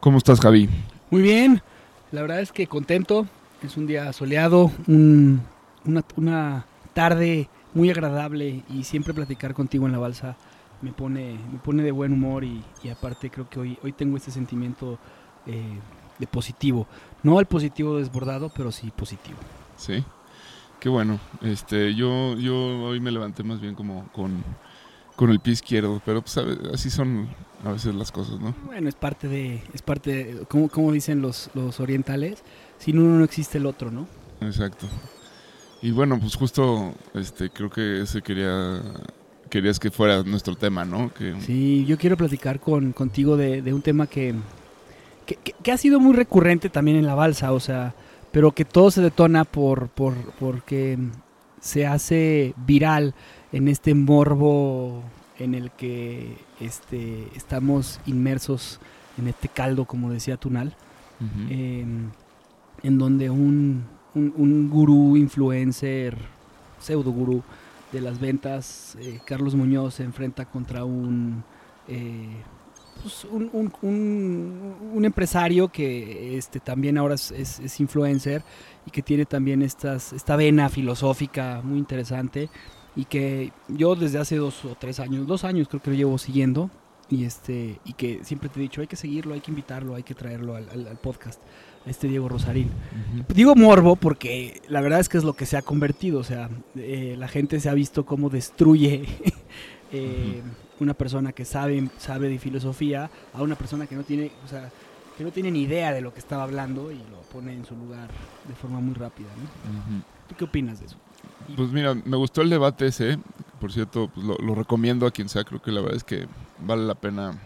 ¿Cómo estás, Javi? Muy bien, la verdad es que contento. Es un día soleado, un- una, una tarde muy agradable y siempre platicar contigo en la balsa me pone, me pone de buen humor y, y aparte creo que hoy, hoy tengo este sentimiento eh, de positivo. No el positivo desbordado, pero sí positivo. Sí. Qué bueno. Este, yo, yo hoy me levanté más bien como con, con el pie izquierdo, pero pues, así son a veces las cosas, ¿no? Bueno, es parte de, es parte, de- como, como dicen los, los orientales, sin uno no existe el otro, ¿no? Exacto. Y bueno, pues justo, este, creo que ese quería, querías que fuera nuestro tema, ¿no? Que, Sí, yo quiero platicar con, contigo de, de un tema que, que, que- que ha sido muy recurrente también en la balsa, o sea, pero que todo se detona por, por porque se hace viral en este morbo en el que este, estamos inmersos en este caldo, como decía Tunal, eh, en donde un, un, un gurú, influencer, pseudo gurú de las ventas, eh, Carlos Muñoz, se enfrenta contra un, eh, pues, un, un- un- un empresario que este, también ahora es, es- es influencer y que tiene también estas, esta vena filosófica muy interesante y que yo desde hace dos o tres años, dos años creo que lo llevo siguiendo y este y que siempre te he dicho hay que seguirlo, hay que invitarlo, hay que traerlo al, al- al podcast, a este Diego Rosarín. Ujú. Digo morbo porque la verdad es que es lo que se ha convertido, o sea, eh, la gente se ha visto cómo destruye eh, una persona que sabe, sabe de filosofía a una persona que no tiene, o sea, que no tiene ni idea de lo que estaba hablando y lo pone en su lugar de forma muy rápida, ¿no? Ujú. ¿Tú qué opinas de eso? Pues mira, me gustó el debate ese. Por cierto, pues lo, recomiendo a quien sea. Creo que la verdad es que vale la pena.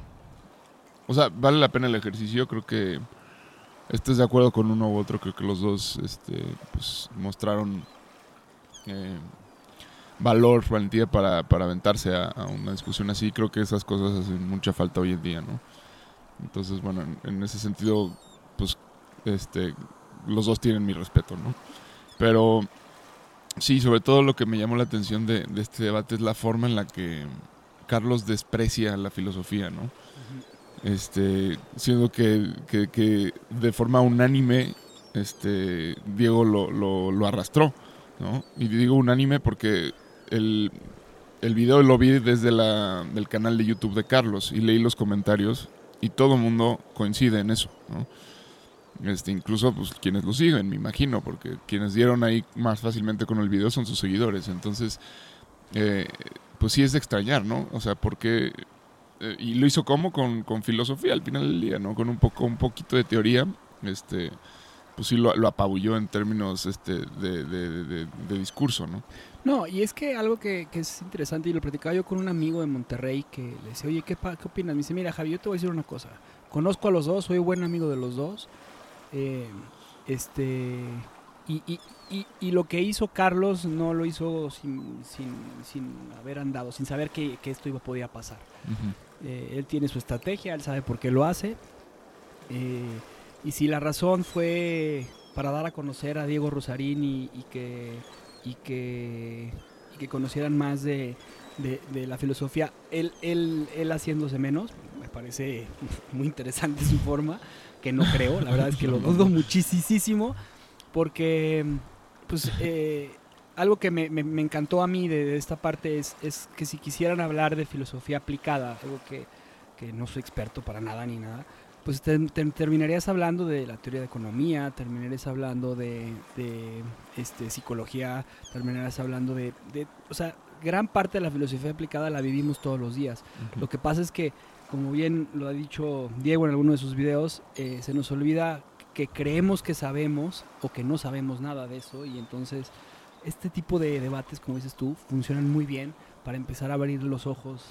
O sea, vale la pena el ejercicio. Creo que estés de acuerdo con uno u otro. Creo que los dos este, pues, mostraron eh, valor, valentía para, para aventarse a, a una discusión así. Creo que esas cosas hacen mucha falta hoy en día, ¿no? Entonces, bueno, en, en ese sentido, pues este, los dos tienen mi respeto, ¿no? Pero Sí, sobre todo lo que me llamó la atención de, de este debate es la forma en la que Carlos desprecia la filosofía, ¿no? Este, siendo que, que- que de forma unánime, este, Diego lo, lo- lo arrastró, ¿no? Y digo unánime porque el, el video lo vi desde la, del canal de YouTube de Carlos y leí los comentarios y todo el mundo coincide en eso, ¿no? Este, incluso pues quienes lo siguen, me imagino, porque quienes dieron ahí más fácilmente con el video son sus seguidores. Entonces, eh, pues sí es de extrañar, ¿no? O sea, porque... eh, y lo hizo como con, con filosofía al final del día, ¿no? Con un poco, un poquito de teoría, este, pues sí lo, apabulló en términos este, de, discurso, ¿no? No, y es que algo que, es interesante, y lo platicaba yo con un amigo de Monterrey que le decía, oye, ¿qué, qué opinas? Me dice, mira, Javi, yo te voy a decir una cosa. Conozco a los dos, soy buen amigo de los dos. Eh, este y, y- y- y lo que hizo Carlos no lo hizo sin, sin- sin haber andado, sin saber que, que esto iba podía pasar. Eh, él tiene su estrategia, él sabe por qué lo hace. Eh, y si la razón fue para dar a conocer a Diego Rosarín y, y que, y, que, y que conocieran más de, de- de la filosofía, él, él, él haciéndose menos, me parece muy interesante su forma, que no creo, la verdad es que lo dudo muchísimo, porque pues eh, algo que me, me- me encantó a mí de, de esta parte es, es que si quisieran hablar de filosofía aplicada, algo que, que no soy experto para nada ni nada, pues te- te- terminarías hablando de la teoría de economía, terminarías hablando de, de, este, psicología, terminarías hablando de, de- O sea, gran parte de la filosofía aplicada la vivimos todos los días. Lo que pasa es que, como bien lo ha dicho Diego en alguno de sus videos, eh, se nos olvida que creemos que sabemos o que no sabemos nada de eso y entonces este tipo de debates, como dices tú, funcionan muy bien para empezar a abrir los ojos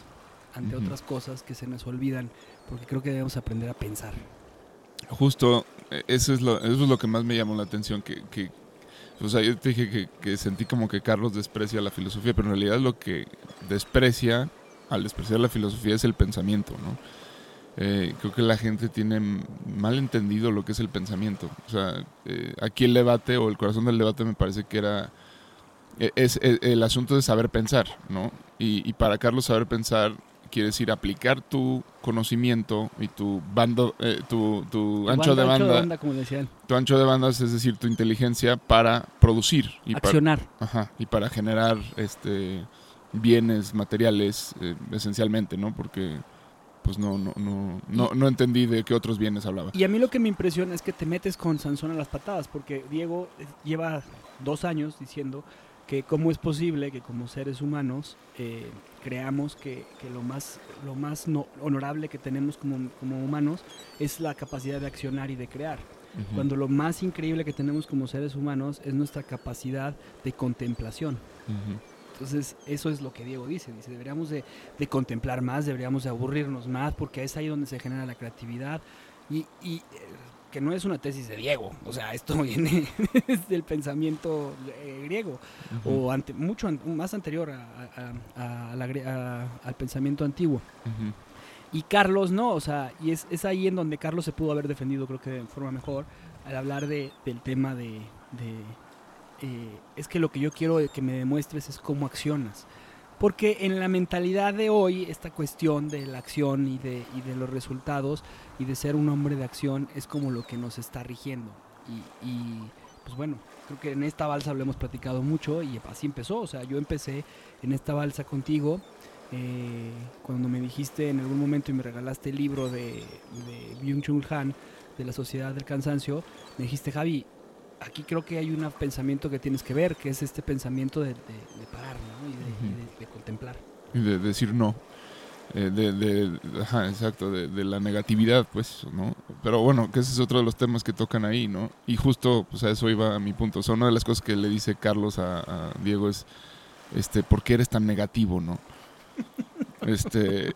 ante otras cosas que se nos olvidan, porque creo que debemos aprender a pensar. Justo, eh, eso es lo, eso es lo que más me llamó la atención, que, que sea, yo te dije que, sentí como que Carlos desprecia la filosofía, pero en realidad lo que desprecia al despreciar la filosofía es el pensamiento, ¿no? Eh, creo que la gente tiene mal entendido lo que es el pensamiento. O sea, eh, aquí el debate o el corazón del debate me parece que era eh, es, eh, el asunto de saber pensar, ¿no? Y para Carlos saber pensar quiere decir aplicar tu conocimiento y tu bando, eh, tu, tu ancho de banda, como decían. tu ancho de bandas, es decir, tu inteligencia para producir y para, Accionar. ajá, y para generar este bienes materiales eh, esencialmente, ¿no? Porque pues no, no, no, no, no entendí de qué otros bienes hablaba. Y a mí lo que me impresiona es que te metes con Sansón a las patadas, porque Diego eh, lleva dos años diciendo que cómo es posible que como seres humanos eh, creamos que, que lo más, lo más no- honorable que tenemos como, como humanos es la capacidad de accionar y de crear. Ujú. Cuando lo más increíble que tenemos como seres humanos es nuestra capacidad de contemplación. Ujú. Entonces, eso es lo que Diego dice. Dice, deberíamos de, de contemplar más, deberíamos de aburrirnos más, porque es ahí donde se genera la creatividad. Y, y, eh, que no es una tesis de Diego, o sea, esto viene del pensamiento eh, griego, o ante, mucho an- más anterior a- a- a- a la al pensamiento antiguo. Y Carlos no, o sea, y es, es ahí en donde Carlos se pudo haber defendido, creo que de forma mejor, al hablar de, del tema de... de, eh, es que lo que yo quiero que me demuestres es cómo accionas. Porque en la mentalidad de hoy, esta cuestión de la acción y de, y de los resultados y de ser un hombre de acción es como lo que nos está rigiendo. Y, y, pues bueno, creo que en esta balsa lo hemos platicado mucho y así empezó. O sea, yo empecé en esta balsa contigo eh, cuando me dijiste en algún momento y me regalaste el libro de, de Byung-Chul Han, de la Sociedad del Cansancio, me dijiste, Javi, aquí creo que hay un pensamiento que tienes que ver, que es este pensamiento de, de- de parar ¿no? y, de, y Ujú. Contemplar. Y de decir no. Eh, de, de- ajá, exacto, de, de la negatividad, pues, ¿no? Pero bueno, que ese es otro de los temas que tocan ahí, ¿no? Y justo, pues a eso iba mi punto. O sea, una de las cosas que le dice Carlos a, a Diego es, este, ¿por qué eres tan negativo, no? Este,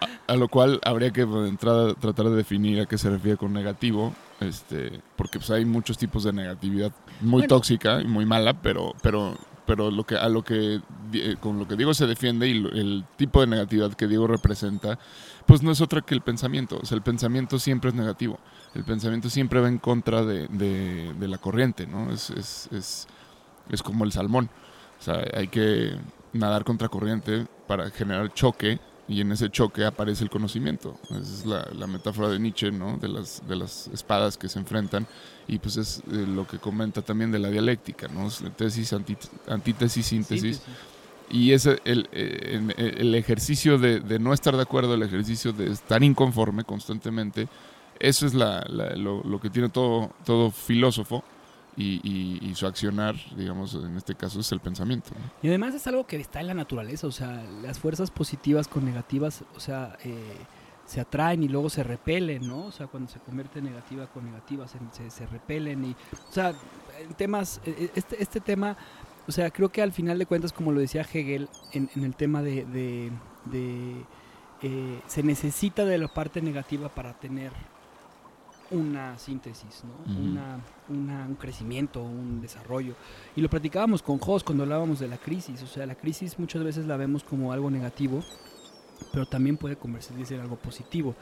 a, a lo cual habría que de entrada tratar de definir a qué se refiere con negativo, este, porque pues hay muchos tipos de negatividad muy Bueno. tóxica y muy mala, pero, pero, pero lo que a lo que eh, con lo que Diego se defiende y el tipo de negatividad que Diego representa, pues no es otra que el pensamiento. O sea, el pensamiento siempre es negativo. El pensamiento siempre va en contra de, de- de la corriente, ¿no? Es, es, es, es como el salmón. O sea, hay que nadar contra corriente para generar choque y en ese choque aparece el conocimiento. Esa es la, la metáfora de Nietzsche, ¿no? De las, de las espadas que se enfrentan y pues es eh, lo que comenta también de la dialéctica, ¿no? Es Tesis, anti- antítesis, síntesis. Y ese, el, eh, en- el ejercicio de, de no estar de acuerdo, el ejercicio de estar inconforme constantemente, eso es la, la- lo, lo que tiene todo, todo filósofo y, y- y su accionar, digamos, en este caso es el pensamiento. Y además es algo que está en la naturaleza, o sea, las fuerzas positivas con negativas, o sea, eh, se atraen y luego se repelen, ¿no? O sea, cuando se convierte negativa con negativa, se, se, repelen y, o sea, en temas, eh, este, este tema, o sea, creo que al final de cuentas, como lo decía Hegel, en, en el tema de, de- de, eh, se necesita de la parte negativa para tener una síntesis, ¿no? Ujú. una, una- un crecimiento, un desarrollo. Y lo platicábamos con Jos cuando hablábamos de la crisis. O sea, la crisis muchas veces la vemos como algo negativo, pero también puede convertirse en algo positivo.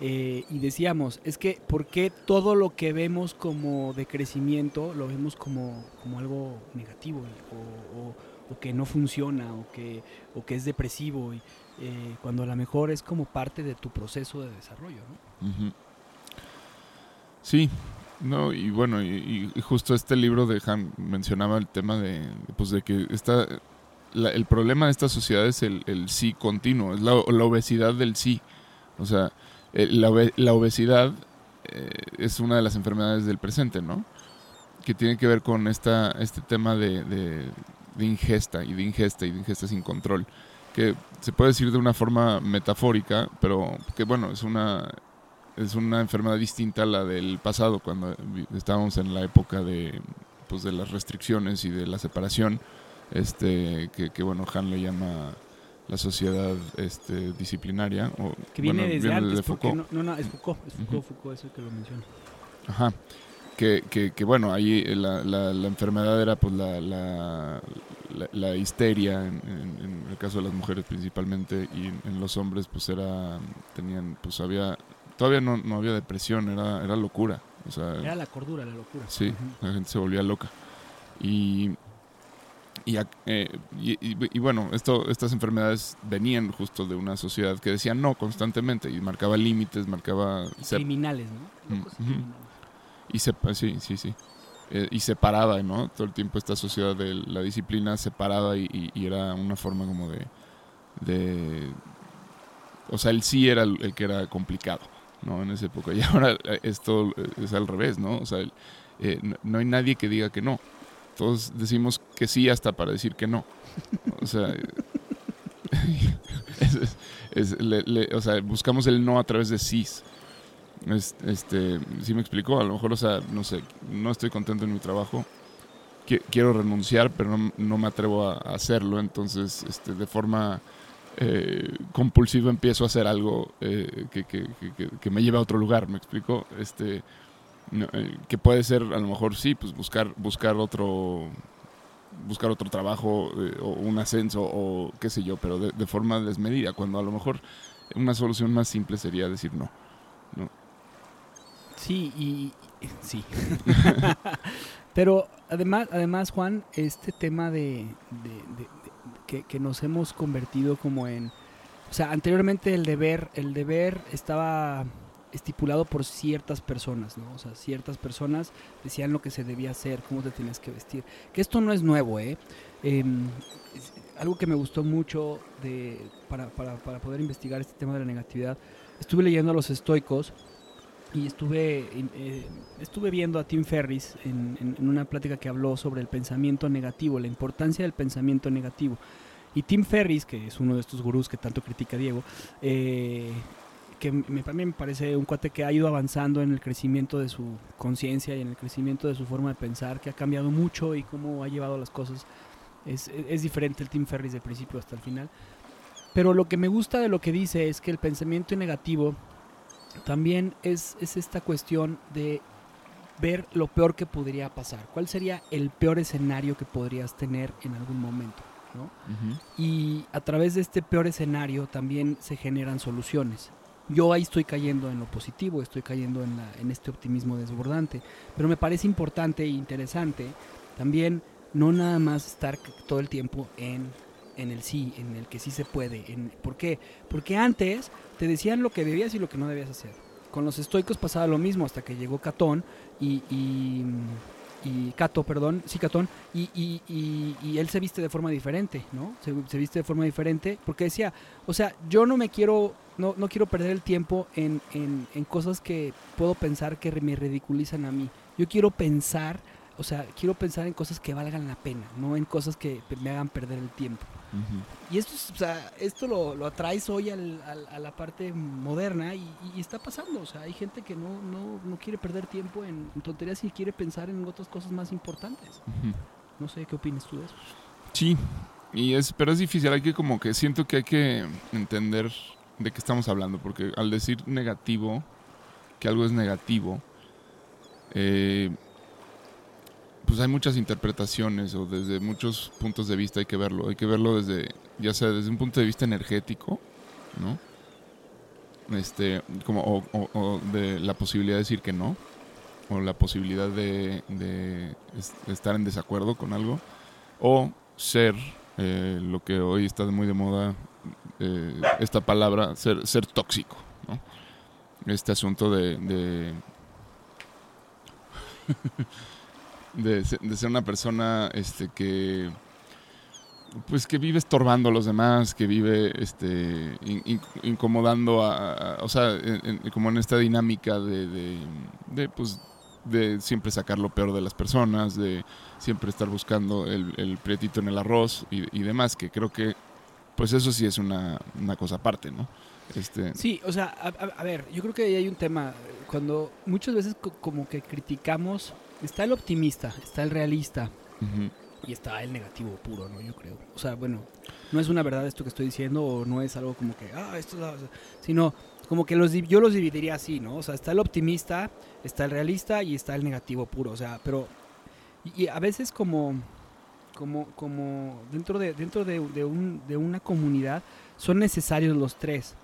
Eh, y decíamos, es que ¿por qué todo lo que vemos como de crecimiento lo vemos como, como algo negativo o, o- o que no funciona o que, o que es depresivo? Y, eh, cuando a lo mejor es como parte de tu proceso de desarrollo, ¿no? Ujú. Sí, no, y bueno, y, y justo este libro de Han mencionaba el tema de, pues de que esta, la- el problema de esta sociedad es el, sí continuo, es la, la obesidad del sí. O sea, el- la, obe- la obesidad eh, es una de las enfermedades del presente, ¿no? Que tiene que ver con esta, este tema de, de- de ingesta y de ingesta y de ingesta sin control. Que se puede decir de una forma metafórica, pero que bueno, es una, es una enfermedad distinta a la del pasado, cuando estábamos en la época de, pues, de las restricciones y de la separación, este, que, que, bueno, Han le llama la sociedad este, disciplinaria. O, Que viene bueno, desde viene antes, Foucault. no, no, no, es Foucault, es Foucault, Ujú. Foucault es el que lo menciona. Ajá. Que, que, que, bueno, ahí la, la, la enfermedad era pues la, la, la- la histeria en, en- en el caso de las mujeres principalmente y en, en los hombres pues era tenían pues había todavía no, no había depresión era era locura o sea Era la cordura, la locura. Sí, la gente se volvía loca. Y, y, eh, y- bueno, esto, estas enfermedades venían justo de una sociedad que decía no constantemente y marcaba límites, marcaba... Criminales, ¿no? Locos y Ujú. criminales. y se, sí, sí, sí. Eh, y separaba, ¿no? Todo el tiempo esta sociedad de la disciplina separada y, y- y era una forma como de, de... O sea, el sí era el, el que era complicado, ¿no? En esa época. Y ahora eh, esto es al revés, ¿no? O sea, eh, no, hay nadie que diga que no. Todos decimos que sí hasta para decir que no. O sea, o sea buscamos el no a través de sís. Es- este, sí me explicó, a lo mejor, o sea, no sé, no estoy contento en mi trabajo, qui- quiero renunciar, pero no, no me atrevo a hacerlo, entonces, este, de forma eh, compulsiva empiezo a hacer algo eh, que, que- me lleve a otro lugar, me explico, este, no, eh, que puede ser, a lo mejor, sí, pues buscar, buscar otro buscar otro trabajo eh, o un ascenso o qué sé yo, pero de, forma desmedida, cuando a lo mejor una solución más simple sería decir no. Sí, y sí. Pero además, además, Juan, este tema de- que, que nos hemos convertido como en, o sea, anteriormente el deber, el deber estaba estipulado por ciertas personas, ¿no? O sea, ciertas personas decían lo que se debía hacer, cómo te tenías que vestir. Que esto no es nuevo, ¿eh? Em, es- algo que me gustó mucho de, para, para, para poder investigar este tema de la negatividad, estuve leyendo a los estoicos y estuve, eh, estuve viendo a Tim Ferris en, en- en una plática que habló sobre el pensamiento negativo, la importancia del pensamiento negativo. Y Tim Ferris, que es uno de estos gurús que tanto critica Diego, eh, que me, también me parece un cuate que ha ido avanzando en el crecimiento de su conciencia y en el crecimiento de su forma de pensar, que ha cambiado mucho y cómo ha llevado las cosas. Es, es diferente el Tim Ferris de principio hasta el final. Pero lo que me gusta de lo que dice es que el pensamiento negativo también es, es esta cuestión de ver lo peor que podría pasar. ¿Cuál sería el peor escenario que podrías tener en algún momento? ¿No? Y a través de este peor escenario también se generan soluciones. Yo ahí estoy cayendo en lo positivo, estoy cayendo en, la- en este optimismo desbordante. Pero me parece importante e interesante también no nada más estar todo el tiempo en, en el sí, en el que sí se puede. En, ¿Por qué? Porque antes te decían lo que debías y lo que no debías hacer. Con los estoicos pasaba lo mismo hasta que llegó Catón y, y, y Cato, perdón, sí, Catón, y, y, y- él se viste de forma diferente, ¿no? Se, se viste de forma diferente porque decía, o sea, yo no me quiero, no, no quiero perder el tiempo en, en, en cosas que puedo pensar que me ridiculizan a mí. Yo quiero pensar, o sea, quiero pensar en cosas que valgan la pena, no en cosas que me hagan perder el tiempo. Y esto, es- o sea, esto lo, lo atraes hoy al- al- a la parte moderna y, y está pasando. O sea, hay gente que no, no, no quiere perder tiempo en, en tonterías y quiere pensar en otras cosas más importantes. No sé qué opinas tú de eso. Sí, y es, pero es difícil, hay que como que siento que hay que entender de qué estamos hablando, porque al decir negativo, que algo es negativo, eh, pues hay muchas interpretaciones o desde muchos puntos de vista hay que verlo. Hay que verlo desde, ya sea desde un punto de vista energético, ¿no? Este, como, o, de la posibilidad de decir que no, o la posibilidad de, de estar en desacuerdo con algo, o ser eh, lo que hoy está muy de moda, eh, esta palabra, ser, ser tóxico, ¿no? Este asunto de, de, de, se- de ser una persona este, que pues que vive estorbando a los demás, que vive este in- in- incomodando a, o sea, en- como en esta dinámica de, de, pues de siempre sacar lo peor de las personas, de siempre estar buscando el, el prietito en el arroz y, demás, que creo que pues eso sí es una, una cosa aparte, ¿no? Este, Sí, o sea, a, a- ver, yo creo que ahí hay un tema. Cuando muchas veces co- como que criticamos, está el optimista, está el realista y está el negativo puro, ¿no? Yo creo. O sea, bueno, no es una verdad esto que estoy diciendo o no es algo como que, ah, esto es la... o sea, sino como que los, yo los dividiría así, ¿no? O sea, está el optimista, está el realista y está el negativo puro, o sea, pero... Y, y a veces como... Como, como dentro, de, dentro de, de un- de una comunidad son necesarios los tres.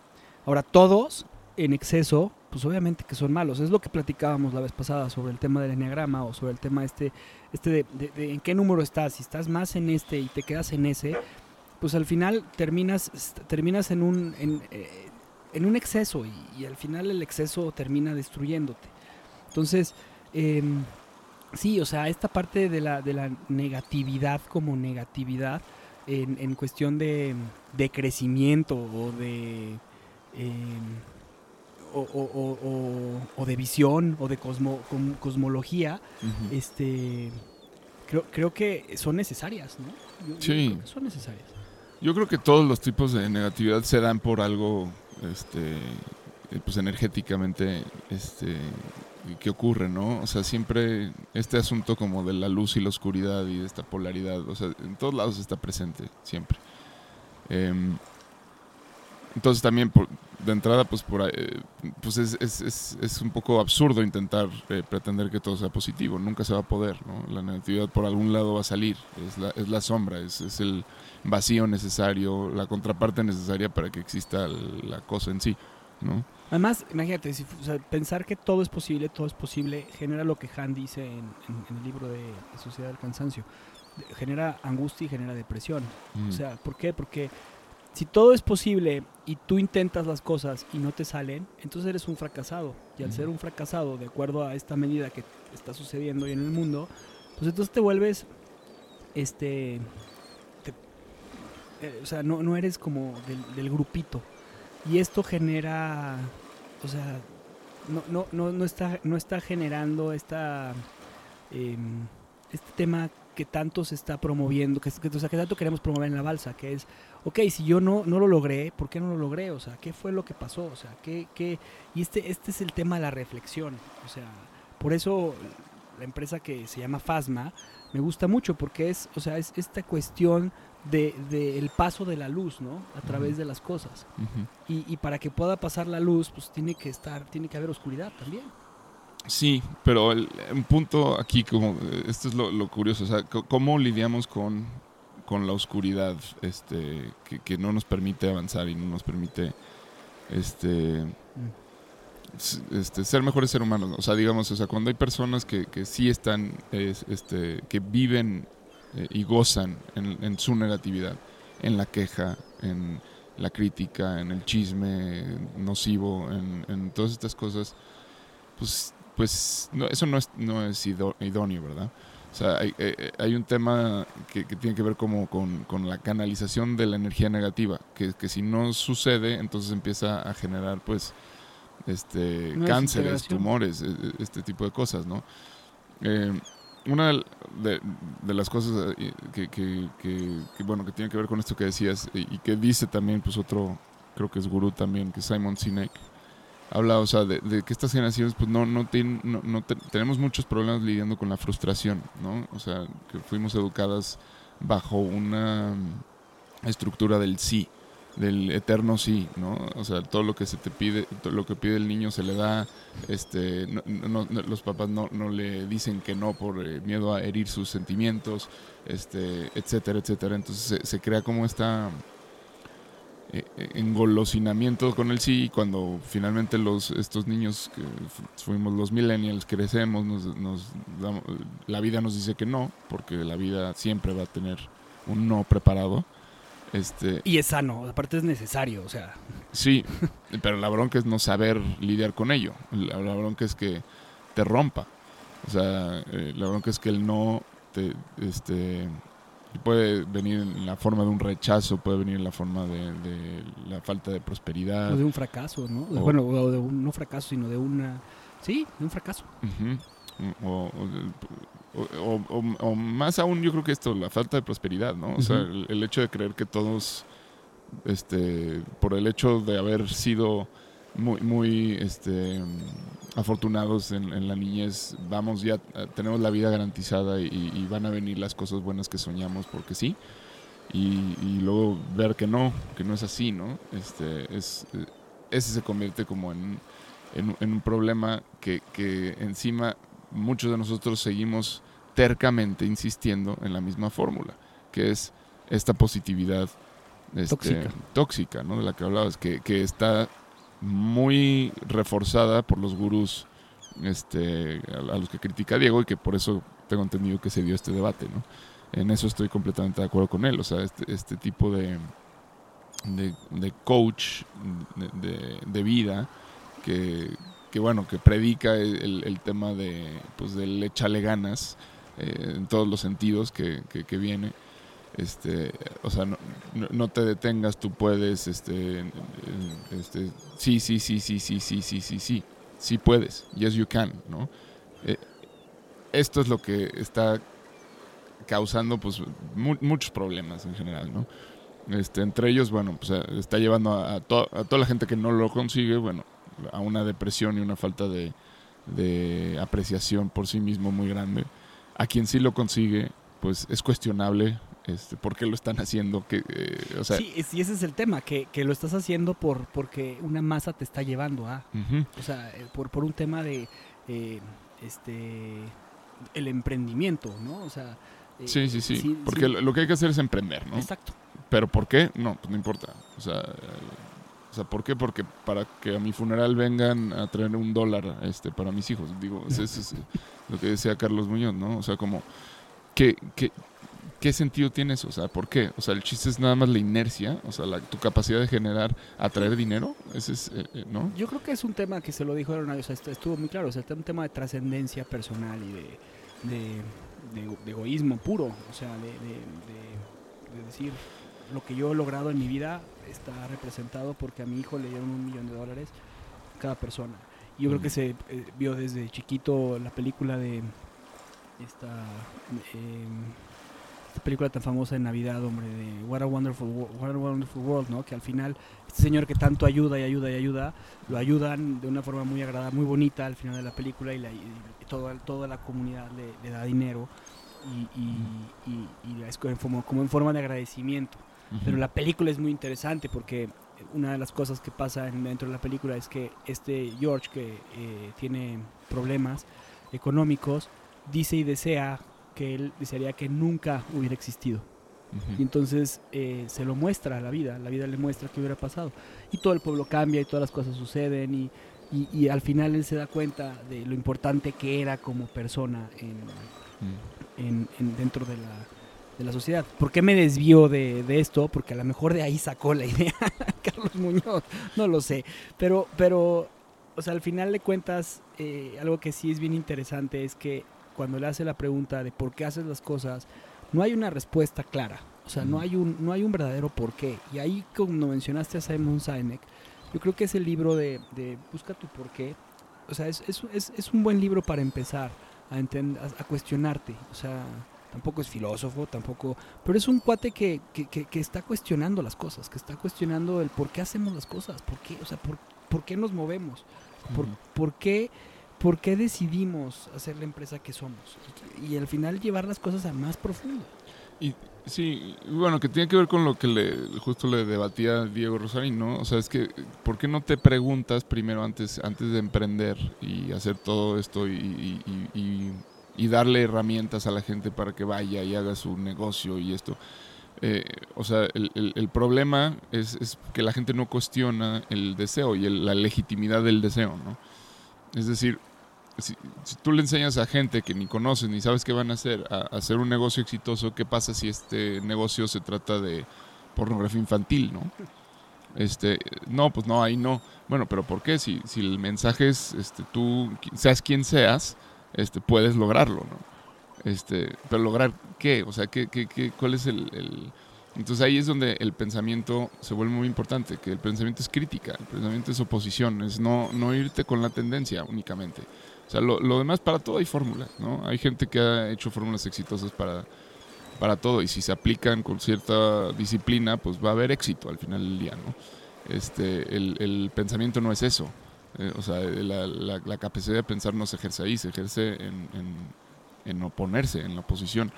Ahora, todos en exceso, pues obviamente que son malos. Es lo que platicábamos la vez pasada sobre el tema del enneagrama o sobre el tema este, este de, en qué número estás. Si estás más en este y te quedas en ese, pues al final terminas, terminas en un, en, eh, en un exceso y, y al final el exceso termina destruyéndote. Entonces, em, sí, o sea, esta parte de la, de la negatividad como negatividad en, en cuestión de, de crecimiento o de... em, o, o- o- de visión o de cosmo- com- cosmología, este creo, creo que son necesarias, ¿no? Yo- yo Sí. creo que son necesarias. Yo creo que todos los tipos de negatividad se dan por algo, este, eh, pues energéticamente, este, que ocurre, ¿no? O sea, siempre este asunto como de la luz y la oscuridad y de esta polaridad, o sea, en todos lados está presente, siempre. Em, entonces también, por- de entrada, pues, por eh, pues es, es, es, es un poco absurdo intentar eh, pretender que todo sea positivo, nunca se va a poder, ¿no? La negatividad por algún lado va a salir, es la, la sombra, es, el vacío necesario, la contraparte necesaria para que exista la cosa en sí, ¿no? Además, imagínate, si, o sea, pensar que todo es posible, todo es posible, genera lo que Han dice en, en- en el libro de Sociedad del Cansancio. Genera angustia y genera depresión. Mm. O sea, ¿por qué? Porque si todo es posible y tú intentas las cosas y no te salen, entonces eres un fracasado. Y al ser un fracasado, de acuerdo a esta medida que está sucediendo hoy en el mundo, pues entonces te vuelves, este, te- eh, o sea, no, no eres como del, del grupito. Y esto genera, o sea, no, no, no, no, está, no está generando esta, em, este tema que tanto se está promoviendo, que, que, o sea, que tanto queremos promover en la balsa, que es, ok, si yo no, no lo logré, ¿por qué no lo logré? O sea, ¿qué fue lo que pasó? O sea, ¿qué, qué? Y este, este es el tema de la reflexión. O sea, por eso la empresa que se llama Fasma me gusta mucho, porque es, o sea, es esta cuestión de, de el paso de la luz, ¿no? A través de las cosas. Y, y para que pueda pasar la luz, pues tiene que estar, tiene que haber oscuridad también. Sí, pero el- un punto aquí, como eh, esto es lo, lo curioso, o sea, ¿cómo lidiamos con, con la oscuridad este, que, que no nos permite avanzar y no nos permite este, este, ser mejores seres humanos? ¿no? O sea, digamos, o sea, cuando hay personas que, que sí están, es- este, que viven eh, y gozan en, su negatividad, en la queja, en la crítica, en el chisme nocivo, en todas estas cosas, pues, pues no, eso no es, no es idóneo, ¿verdad? O sea, hay, eh, hay un tema que, que tiene que ver como con, con la canalización de la energía negativa, que, que si no sucede, entonces empieza a generar, pues, este, Una cánceres, tumores, e- e- este tipo de cosas, ¿no? Eh, una de, de las cosas eh, que, que- que- que, bueno, que tiene que ver con esto que decías y, y que dice también, pues, otro, creo que es gurú también, que es Simon Sinek, habla, o sea, de, de que estas generaciones, pues no, no, tienen- no, te- tenemos muchos problemas lidiando con la frustración, ¿no? O sea, que fuimos educadas bajo una mm, estructura del sí, del eterno sí, ¿no? O sea, todo lo que se te pide, todo lo que pide el niño se le da, este, no- no- no- los papás no, no le dicen que no por eh, miedo a herir sus sentimientos, este, etcétera, etcétera. Entonces se, se crea como esta engolosinamiento con el sí y cuando finalmente los estos niños que fu- fuimos los millennials crecemos, nos, nos damos- la vida nos dice que no, porque la vida siempre va a tener un no preparado. Este, Y es sano, aparte es necesario, o sea, Sí, pero la bronca es no saber lidiar con ello. La, la bronca es que te rompa. O sea, eh, la bronca es que el no te, este, puede venir en la forma de un rechazo, puede venir en la forma de, de la falta de prosperidad. o de un fracaso, ¿no? O- bueno, o de un, no fracaso, sino de una... Sí, de un fracaso. Ujú. O, o- o- o- o más aún, yo creo que esto, la falta de prosperidad, ¿no? O sea, el, el hecho de creer que todos, este, por el hecho de haber sido muy, muy, este, afortunados en, en la niñez, vamos ya, eh, tenemos la vida garantizada y, y van a venir las cosas buenas que soñamos porque sí. Y, y luego ver que no, que no es así, ¿no? Este, es, eh, ese se convierte como en, en, un- en un problema que, que encima muchos de nosotros seguimos tercamente insistiendo en la misma fórmula, que es esta positividad este, Tóxica. tóxica, ¿no? De la que hablabas, que, que está muy reforzada por los gurús este, a, los que critica Diego y que por eso tengo entendido que se dio este debate, ¿no? En eso estoy completamente de acuerdo con él, o sea, este, este tipo de, de, coach de, vida que, que, bueno, que predica el, el tema de, pues, del échale ganas eh, en todos los sentidos que, que, que viene. Este, o sea, no, no, te detengas, tú puedes, este, este, sí, sí, sí, sí, sí, sí, sí, sí, sí, sí puedes, yes you can, ¿no? Eh, esto es lo que está causando, pues, mu- muchos problemas en general, ¿no? Este, entre ellos, bueno, pues eh, está llevando a, a a toda la gente que no lo consigue, bueno, a una depresión y una falta de, de apreciación por sí mismo muy grande. A quien sí lo consigue, pues es cuestionable este, por qué lo están haciendo. Que, eh, o sea, sí, es- y ese es el tema, que, que lo estás haciendo por porque una masa te está llevando a... O sea, eh, por, por un tema de... eh, este el emprendimiento, ¿no? O sea... eh, sí, sí, sí, porque sí, Lo, que hay que hacer es emprender, ¿no? Exacto. Pero ¿por qué? No, pues no importa. O sea, o sea, ¿por qué? Porque para que a mi funeral vengan a traer un dólar este, para mis hijos. Digo, ese es lo que decía Carlos Muñoz, ¿no? O sea, como, ¿qué, qué, qué sentido tiene eso? O sea, ¿por qué? O sea, el chiste es nada más la inercia, o sea, la- tu capacidad de generar, atraer dinero. Ese es, eh, eh, ¿no? Yo creo que es un tema que se lo dijo o sea, estuvo muy claro, o sea, es un tema de trascendencia personal y de, de, de- de egoísmo puro, o sea, de, de- de- de decir, lo que yo he logrado en mi vida está representado porque a mi hijo le dieron un millón de dólares cada persona. Y yo creo que se eh, vio desde chiquito la película de esta, eh, esta película tan famosa de Navidad, hombre, de What a Wonderful, Wo- What a Wonderful World, ¿no? Que al final este señor que tanto ayuda y ayuda y ayuda, lo ayudan de una forma muy agradable, muy bonita al final de la película y, la, y toda, toda la comunidad le, le da dinero y, y, y- es como, como en forma de agradecimiento. Pero la película es muy interesante porque una de las cosas que pasa en- dentro de la película es que este George que eh, tiene problemas económicos dice y desea que él desearía que nunca hubiera existido. Y entonces eh, se lo muestra a la vida, la vida le muestra qué hubiera pasado. Y todo el pueblo cambia y todas las cosas suceden y, y- y al final él se da cuenta de lo importante que era como persona en, Mm. en- en- dentro de la, de la sociedad. ¿Por qué me desvió de, de esto? Porque a lo mejor de ahí sacó la idea Carlos Muñoz, no lo sé. Pero, pero o sea, al final de cuentas, eh, algo que sí es bien interesante es que cuando le hace la pregunta de por qué haces las cosas, no hay una respuesta clara. O sea, no hay un, no hay un verdadero por qué. Y ahí, como mencionaste a Simon Sinek, yo creo que es el libro de, de Busca tu por qué. O sea, es, es, es, es un buen libro para empezar a, entend- a, a cuestionarte. O sea, tampoco es filósofo, tampoco... Pero es un cuate que, que, que- que está cuestionando las cosas, que está cuestionando el por qué hacemos las cosas, por qué, o sea, por, por qué nos movemos, por, por qué... ¿Por qué decidimos hacer la empresa que somos? Y al final llevar las cosas a más profundo. Y sí, bueno, que tiene que ver con lo que le justo le debatía Diego Rosarín, ¿no? O sea, es que ¿por qué no te preguntas primero antes antes de emprender y hacer todo esto y, y- darle herramientas a la gente para que vaya y haga su negocio y esto? Eh, o sea, el, el- el problema es, es que la gente no cuestiona el deseo y el- la legitimidad del deseo, ¿no? Es decir, si, si tú le enseñas a gente que ni conoces ni sabes qué van a hacer a, hacer un negocio exitoso, ¿qué pasa si este negocio se trata de pornografía infantil, no? Este, no, pues no, ahí no. Bueno, pero ¿por qué? Si, si el mensaje es, este, tú, seas quien seas, este, puedes lograrlo, ¿no? Este, pero lograr qué, o sea, ¿qué, qué, qué- cuál es el, el- Entonces ahí es donde el pensamiento se vuelve muy importante, que el pensamiento es crítica, el pensamiento es oposición, es no, no irte con la tendencia únicamente. O sea, lo, lo demás para todo hay fórmulas, ¿no? Hay gente que ha hecho fórmulas exitosas para, para todo y si se aplican con cierta disciplina, pues va a haber éxito al final del día, ¿no? Este, el, el pensamiento no es eso. Eh, o sea, la, la- la capacidad de pensar no se ejerce ahí, se ejerce en, en- en oponerse, en la oposición.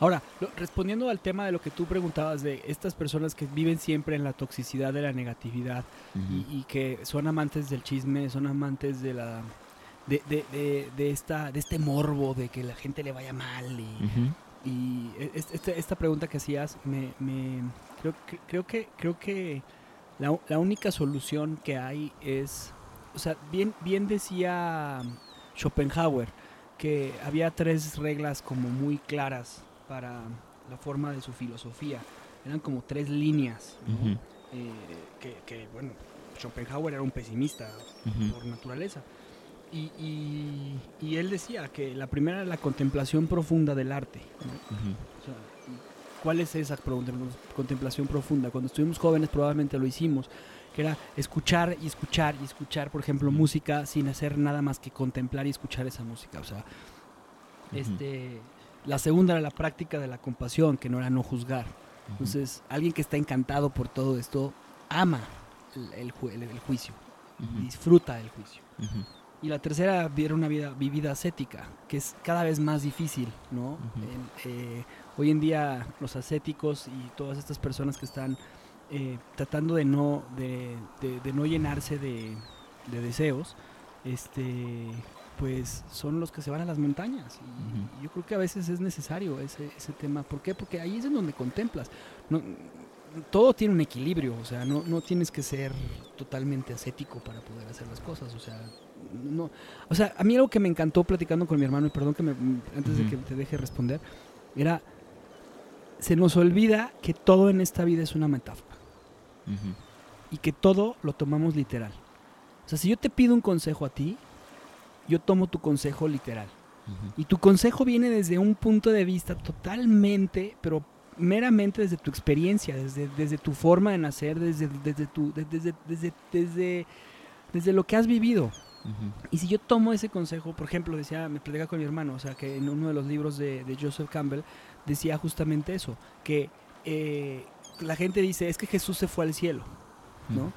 Ahora, lo- respondiendo al tema de lo que tú preguntabas de estas personas que viven siempre en la toxicidad de la negatividad y, y que son amantes del chisme, son amantes de la de, de, de, de esta de este morbo de que la gente le vaya mal y, y es- este- esta pregunta que hacías me, me- creo que creo que creo que la, la única solución que hay es o sea bien bien decía Schopenhauer que había tres reglas como muy claras para la forma de su filosofía eran como tres líneas. Eh, que, que, bueno Schopenhauer era un pesimista por naturaleza. Y, y- y él decía que la primera era la contemplación profunda del arte. ¿no? Ujú. O sea, ¿Cuál es esa contemplación profunda? Cuando estuvimos jóvenes probablemente lo hicimos, que era escuchar y escuchar y escuchar, por ejemplo, música sin hacer nada más que contemplar y escuchar esa música. O sea, este, la segunda era la práctica de la compasión, que no era no juzgar. Entonces, alguien que está encantado por todo esto ama el, el ju- el- el juicio, disfruta el juicio. Y la tercera, vivir una vida vivida ascética, que es cada vez más difícil, ¿no? Eh, hoy en día los ascéticos y todas estas personas que están eh, tratando de no, de, de- de no llenarse de, de deseos, este, pues son los que se van a las montañas. Y yo creo que a veces es necesario ese, ese tema. ¿Por qué? Porque ahí es en donde contemplas. No, todo tiene un equilibrio, o sea, no, no tienes que ser totalmente ascético para poder hacer las cosas, o sea, no, o sea, a mí algo que me encantó platicando con mi hermano, y perdón que me, antes de que te deje responder, era, se nos olvida que todo en esta vida es una metáfora y que todo lo tomamos literal. O sea, si yo te pido un consejo a ti, yo tomo tu consejo literal. Y tu consejo viene desde un punto de vista totalmente, pero meramente desde tu experiencia, desde, desde tu forma de nacer, desde, desde, tu, de- desde, desde, desde, desde lo que has vivido. Y si yo tomo ese consejo, por ejemplo, decía, me platicaba con mi hermano, o sea, que en uno de los libros de, de Joseph Campbell decía justamente eso, que eh, la gente dice, es que Jesús se fue al cielo, ¿no?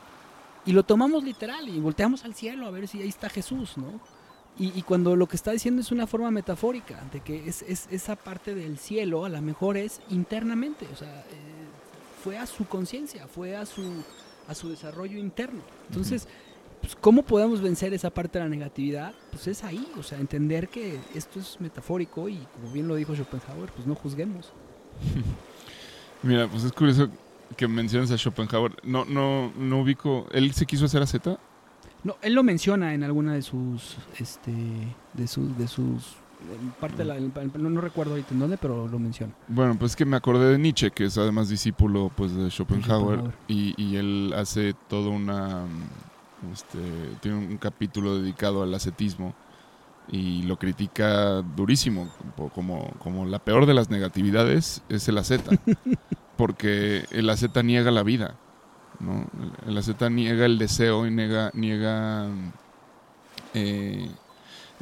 Y lo tomamos literal y volteamos al cielo a ver si ahí está Jesús, ¿no? Y, y cuando lo que está diciendo es una forma metafórica, de que es, es- esa parte del cielo a lo mejor es internamente, o sea, eh, fue a su conciencia, fue a su, a su desarrollo interno. Entonces, pues, ¿cómo podemos vencer esa parte de la negatividad? Pues es ahí, o sea, entender que esto es metafórico y como bien lo dijo Schopenhauer, pues no juzguemos. Mira, pues es curioso que menciones a Schopenhauer. No, no, no ubico. ¿Él se quiso hacer a Z? No, él lo menciona en alguna de sus, este, de sus, de sus, parte de la, en- no, no recuerdo ahorita en dónde, pero lo menciona. Bueno, pues es que me acordé de Nietzsche, que es además discípulo pues, de Schopenhauer, Schopenhauer. Y, y él hace todo una... Este, tiene un capítulo dedicado al ascetismo y lo critica durísimo, como, como, la peor de las negatividades es el asceta, porque el asceta niega la vida, ¿no? El asceta niega el deseo y niega... niega eh,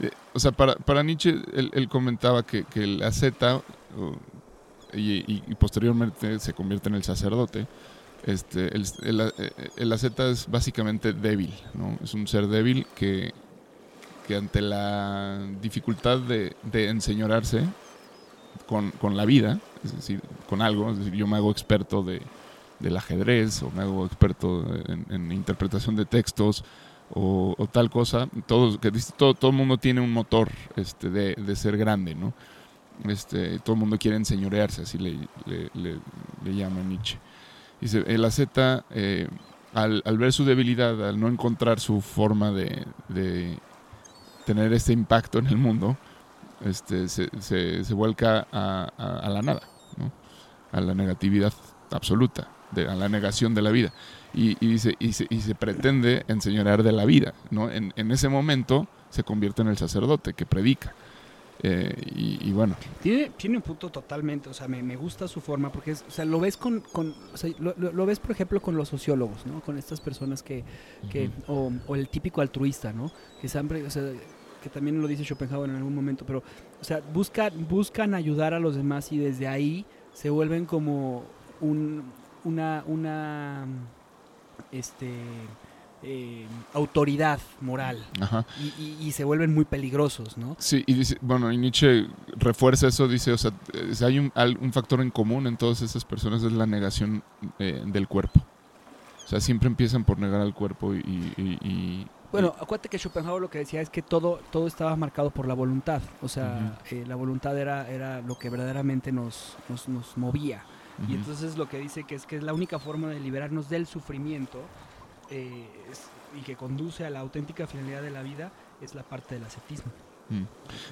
eh, o sea, para, para Nietzsche, él, él comentaba que, que el asceta, o- y, y- y posteriormente se convierte en el sacerdote, este, el, el, el es básicamente débil, ¿no? Es un ser débil que, que ante la dificultad de, de enseñorarse, con, con la vida, es decir, con algo, es decir, yo me hago experto de, del ajedrez o me hago experto en, interpretación de textos o, tal cosa, todo, que todo, todo el mundo tiene un motor este, de, de ser grande, ¿no? Este, todo el mundo quiere enseñorearse, así le- le llama Nietzsche. Dice, el AZ, eh, al, ver su debilidad, al no encontrar su forma de, tener este impacto en el mundo, este, se, vuelca a, la nada, a la negatividad absoluta, a la negación de la vida. Y, dice, y, se, y se pretende enseñorear de la vida. ¿no? En ese momento se convierte en el sacerdote que predica. Eh, y, y bueno, Tiene, tiene un punto totalmente, o sea, me, me gusta su forma, porque es, o sea, lo ves con, con o sea, lo, lo- lo ves, por ejemplo, con los sociólogos, ¿no? Con estas personas que, que o, o el típico altruista, ¿no? Que siempre, o sea, que también lo dice Schopenhauer en algún momento, pero, o sea, buscan, buscan ayudar a los demás y desde ahí se vuelven como un, una, una, este, eh, autoridad moral ajá. y, y- y se vuelven muy peligrosos, ¿no? Sí, y dice, bueno, y Nietzsche refuerza eso, dice, o sea, es- hay un, un factor en común en todas esas personas, es la negación eh, del cuerpo. O sea, siempre empiezan por negar al cuerpo y... y- y- Bueno, acuérdate que Schopenhauer lo que decía es que todo, todo estaba marcado por la voluntad. O sea, eh, la voluntad era, era lo que verdaderamente nos, nos, nos movía. y- Y ujú. entonces lo que dice que es que es la única forma de liberarnos del sufrimiento eh, es- y que conduce a la auténtica finalidad de la vida es la parte del ascetismo. Mm.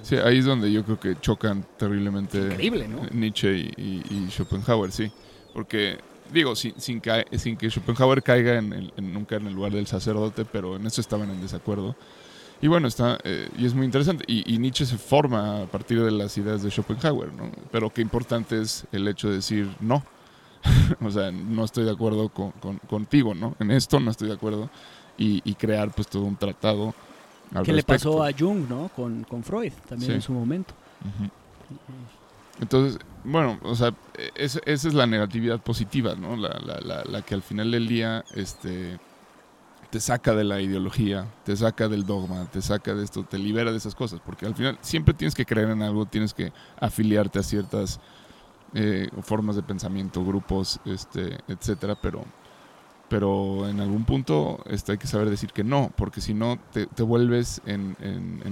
Sí, ahí es donde yo creo que chocan terriblemente Increíble, ¿no? Nietzsche y, y- y Schopenhauer, sí. Porque, digo, sin, sin, ca- sin que Schopenhauer caiga en el- en- nunca en el lugar del sacerdote, pero en eso estaban en desacuerdo. Y bueno, está, eh, y es muy interesante. Y, y Nietzsche se forma a partir de las ideas de Schopenhauer, ¿no? Pero qué importante es el hecho de decir no. o sea, no estoy de acuerdo con, con- contigo, ¿no? En esto no estoy de acuerdo. Y, y crear pues todo un tratado. Al Que le pasó a Jung, ¿no? Con, con Freud también Sí. en su momento. Entonces, bueno, o sea, es- esa es la negatividad positiva, ¿no? La, la- la- la que al final del día este, te saca de la ideología, te saca del dogma, te saca de esto, te libera de esas cosas, porque al final siempre tienes que creer en algo, tienes que afiliarte a ciertas eh, formas de pensamiento, grupos, este, etcétera, pero, pero en algún punto este, hay que saber decir que no, porque si no te, vuelves en,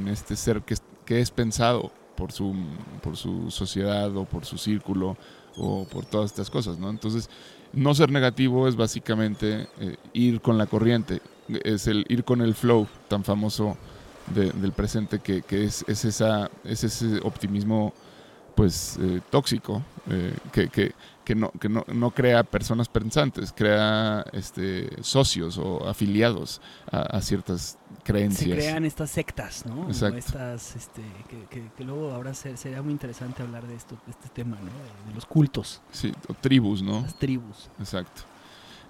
este ser que es, pensado por su, por su sociedad o por su círculo o por todas estas cosas, ¿no? Entonces, no ser negativo es básicamente eh, ir con la corriente, es el ir con el flow tan famoso de- del presente que, es, esa, es ese optimismo pues eh, tóxico eh, que, que, que, no, que no, no crea personas pensantes, crea este, socios o afiliados a, a ciertas creencias. Se crean estas sectas, ¿no? Exacto. Estas, este, que, luego ahora se- sería muy interesante hablar de esto, de este tema, ¿no? De, de los cultos, Sí, o tribus, ¿no? las tribus. Exacto.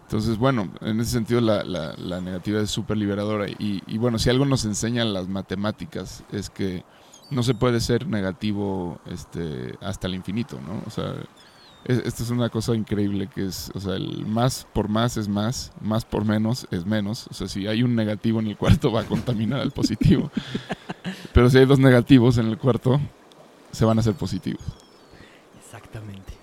Entonces, bueno, en ese sentido la, la, la negatividad es súper liberadora. Y, y bueno, si algo nos enseñan las matemáticas es que no se puede ser negativo este, hasta el infinito, ¿no? O sea, es- esto es una cosa increíble que es, o sea, el más por más es más, más por menos es menos. O sea, si hay un negativo en el cuarto va a contaminar al positivo. Pero si hay dos negativos en el cuarto, se van a hacer positivos. Exactamente.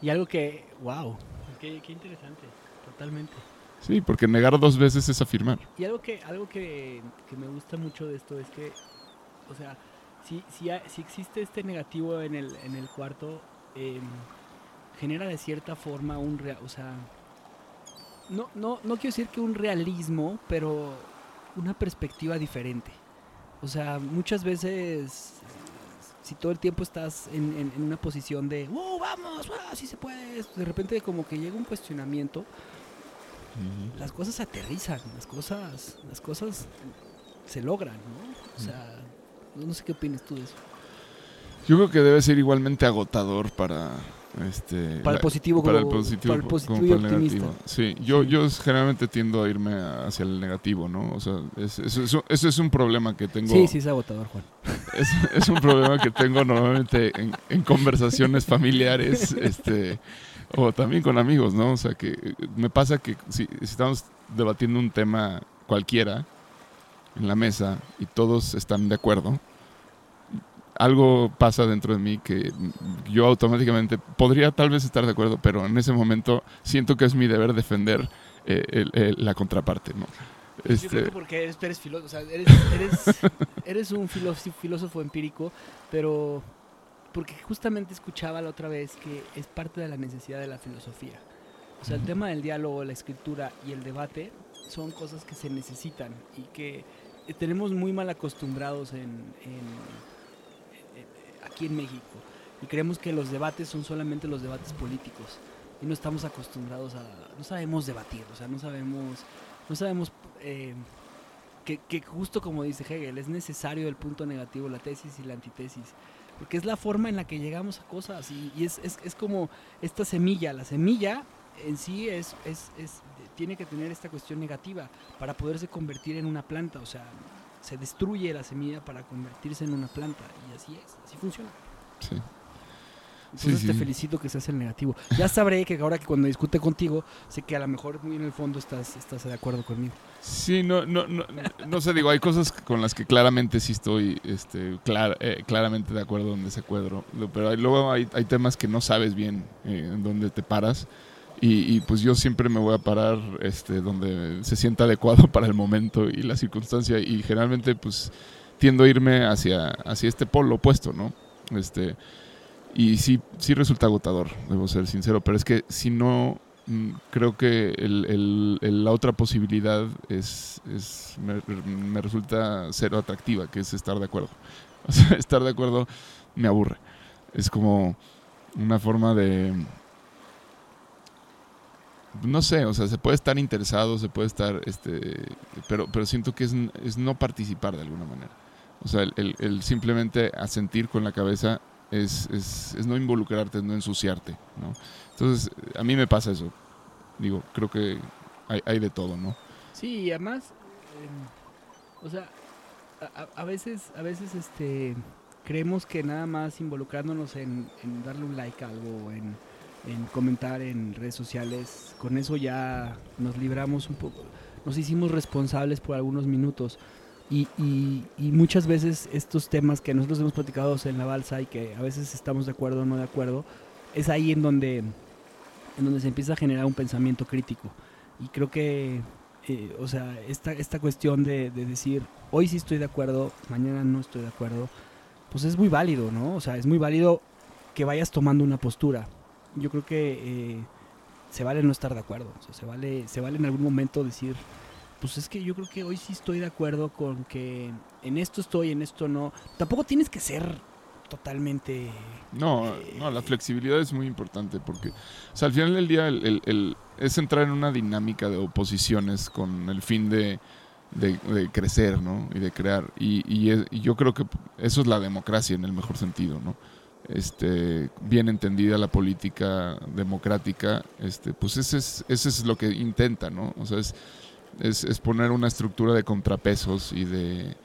y algo que, wow, qué, qué interesante, totalmente. Sí, porque negar dos veces es afirmar. Y algo que, algo que, que me gusta mucho de esto es que, o sea, si, si, si existe este negativo en el, en el cuarto, em, genera de cierta forma un, rea- o sea, no, no, no quiero decir que un realismo, pero una perspectiva diferente. O sea, muchas veces, si todo el tiempo estás en, en- en una posición de, ¡oh, vamos! ¡ah, así se puede! De repente como que llega un cuestionamiento las cosas aterrizan, las cosas, las cosas se logran, ¿no? O sea, no sé qué opinas tú de eso. Yo creo que debe ser igualmente agotador para este Para el positivo para el positivo, para el positivo como y para el negativo. Sí, yo yo generalmente tiendo a irme hacia el negativo, ¿no? O sea, es- eso es, es un problema que tengo. Sí, sí es agotador, Juan. Es, es un problema que tengo normalmente en, en conversaciones familiares, este, o también con amigos, ¿no? O sea, que eh, me pasa que si, si estamos debatiendo un tema cualquiera en la mesa y todos están de acuerdo, algo pasa dentro de mí que yo automáticamente podría tal vez estar de acuerdo, pero en ese momento siento que es mi deber defender eh, el- el- la contraparte, ¿no? Yo creo Este, que porque eres, eres filósofo, o sea, eres, eres, eres un filósofo, empírico, pero porque justamente escuchaba la otra vez que es parte de la necesidad de la filosofía. O sea, el tema del diálogo, la escritura y el debate son cosas que se necesitan y que tenemos muy mal acostumbrados en, en- aquí en México. Y creemos que los debates son solamente los debates políticos. Y no estamos acostumbrados a... No sabemos debatir, o sea, no sabemos... No sabemos eh, que, justo como dice Hegel, es necesario el punto negativo, la tesis y la antitesis. Porque es la forma en la que llegamos a cosas y, es, es, es como esta semilla. La semilla en sí es- tiene que tener esta cuestión negativa para poderse convertir en una planta. O sea, se destruye la semilla para convertirse en una planta. Y así es, así funciona. sí. Entonces Sí, te sí. felicito que seas el negativo. Ya sabré que ahora que cuando discute contigo, sé que a lo mejor muy en el fondo estás, estás de acuerdo conmigo. Sí, no, no, no, no sé, digo, hay cosas con las que claramente sí estoy este, clar- eh, claramente de acuerdo en desacuerdo, lo- pero hay- luego hay, hay temas que no sabes bien eh, en dónde te paras y, pues yo siempre me voy a parar este, donde se sienta adecuado para el momento y la circunstancia y generalmente pues tiendo a irme hacia, hacia este polo opuesto, ¿no? Este, y sí, sí resulta agotador, debo ser sincero, pero es que si no, mm, creo que la otra posibilidad es, es me, me resulta cero atractiva, que es estar de acuerdo. O sea, estar de acuerdo me aburre. Es como una forma de... No sé, o sea, se puede estar interesado, se puede estar, este, pero, pero siento que es, es no participar de alguna manera. O sea, el, el- el simplemente asentir con la cabeza es, es, es no involucrarte, es no ensuciarte, ¿no? Entonces, a mí me pasa eso. Digo, creo que hay, hay de todo, ¿no? Sí, y además, em, o sea, a, a- veces, a veces, este, creemos que nada más involucrándonos en, en darle un like a algo, en, en comentar en redes sociales, con eso ya nos libramos un poco, nos hicimos responsables por algunos minutos. Y, y- y muchas veces estos temas que nosotros hemos platicado en la balsa y que a veces estamos de acuerdo o no de acuerdo, es ahí en donde, en donde se empieza a generar un pensamiento crítico. Y creo que eh, o sea, esta, esta cuestión de, de decir, hoy sí estoy de acuerdo, mañana no estoy de acuerdo, pues es muy válido, ¿no? O sea, es muy válido que vayas tomando una postura. Yo creo que eh, se vale no estar de acuerdo, o sea, se vale, se vale en algún momento decir, pues es que yo creo que hoy sí estoy de acuerdo con que en esto estoy, en esto no. Tampoco tienes que ser totalmente... No, no, la flexibilidad es muy importante porque, o sea, al final del día el, el- el- es entrar en una dinámica de oposiciones con el fin de, de- de crecer, ¿no? Y de crear. Y, y es- y yo creo que eso es la democracia en el mejor sentido, ¿no? Este, bien entendida la política democrática, este, pues ese es, lo que intenta, ¿no? O sea, es, poner una estructura de contrapesos y de,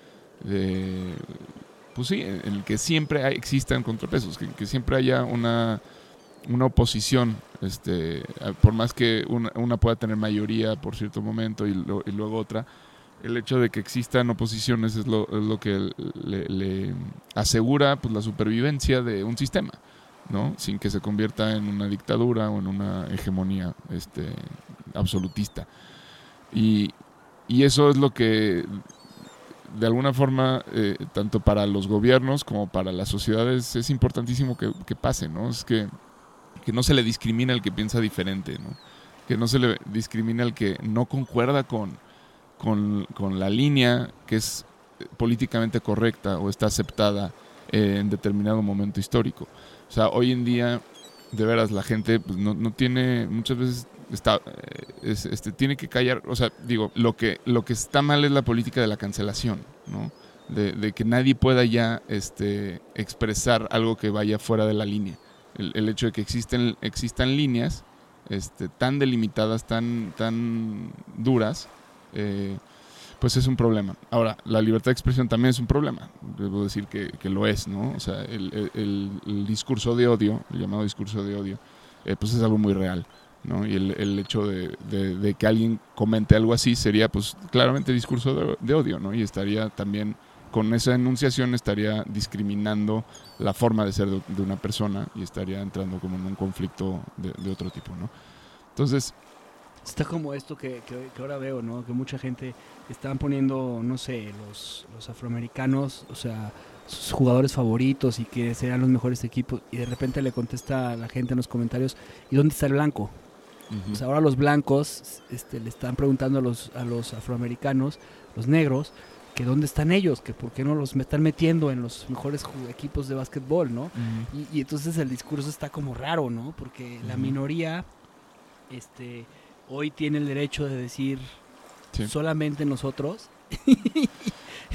pues sí, en el que siempre existan contrapesos, que, siempre haya una, una oposición, este, por más que una, una pueda tener mayoría por cierto momento y, lo- y luego otra, el hecho de que existan oposiciones es lo, es lo que le, asegura pues, la supervivencia de un sistema, ¿no? Sin que se convierta en una dictadura o en una hegemonía este, absolutista. Y, y eso es lo que de alguna forma, eh, tanto para los gobiernos como para las sociedades, es importantísimo que, que pase, ¿no? Es que, que no se le discrimina al que piensa diferente, ¿no? Que no se le discrimina al que no concuerda con, con, con la línea que es políticamente correcta o está aceptada eh, en determinado momento histórico. O sea, hoy en día, de veras, la gente pues, no, no tiene, muchas veces está, eh, es- este, tiene que callar, o sea, digo, lo que, lo que está mal es la política de la cancelación, ¿no? De, de que nadie pueda ya este, expresar algo que vaya fuera de la línea. El, el hecho de que existen, existan líneas este, tan delimitadas, tan, tan duras, eh, pues es un problema. Ahora, la libertad de expresión también es un problema, debo decir que, que lo es, ¿no? O sea, el, discurso de odio, el llamado discurso de odio, eh, pues es algo muy real. ¿no? Y el, hecho de, de- que alguien comente algo así sería, pues, claramente discurso de, odio, ¿no? Y estaría también con esa enunciación estaría discriminando la forma de ser de, de una persona y estaría entrando como en un conflicto de, de otro tipo, ¿no? Entonces, Está como esto que, que- que ahora veo, ¿no? Que mucha gente están poniendo, no sé, los, los afroamericanos, o sea, sus jugadores favoritos y que serán los mejores equipos. Y de repente le contesta a la gente en los comentarios, ¿y dónde está el blanco? ujú, O sea, ahora los blancos este, le están preguntando a los, a los afroamericanos, los negros, que dónde están ellos, que por qué no los están metiendo en los mejores equipos de básquetbol, ¿no? Y, y entonces el discurso está como raro, ¿no? Porque la minoría este, hoy tiene el derecho de decir Sí. solamente nosotros.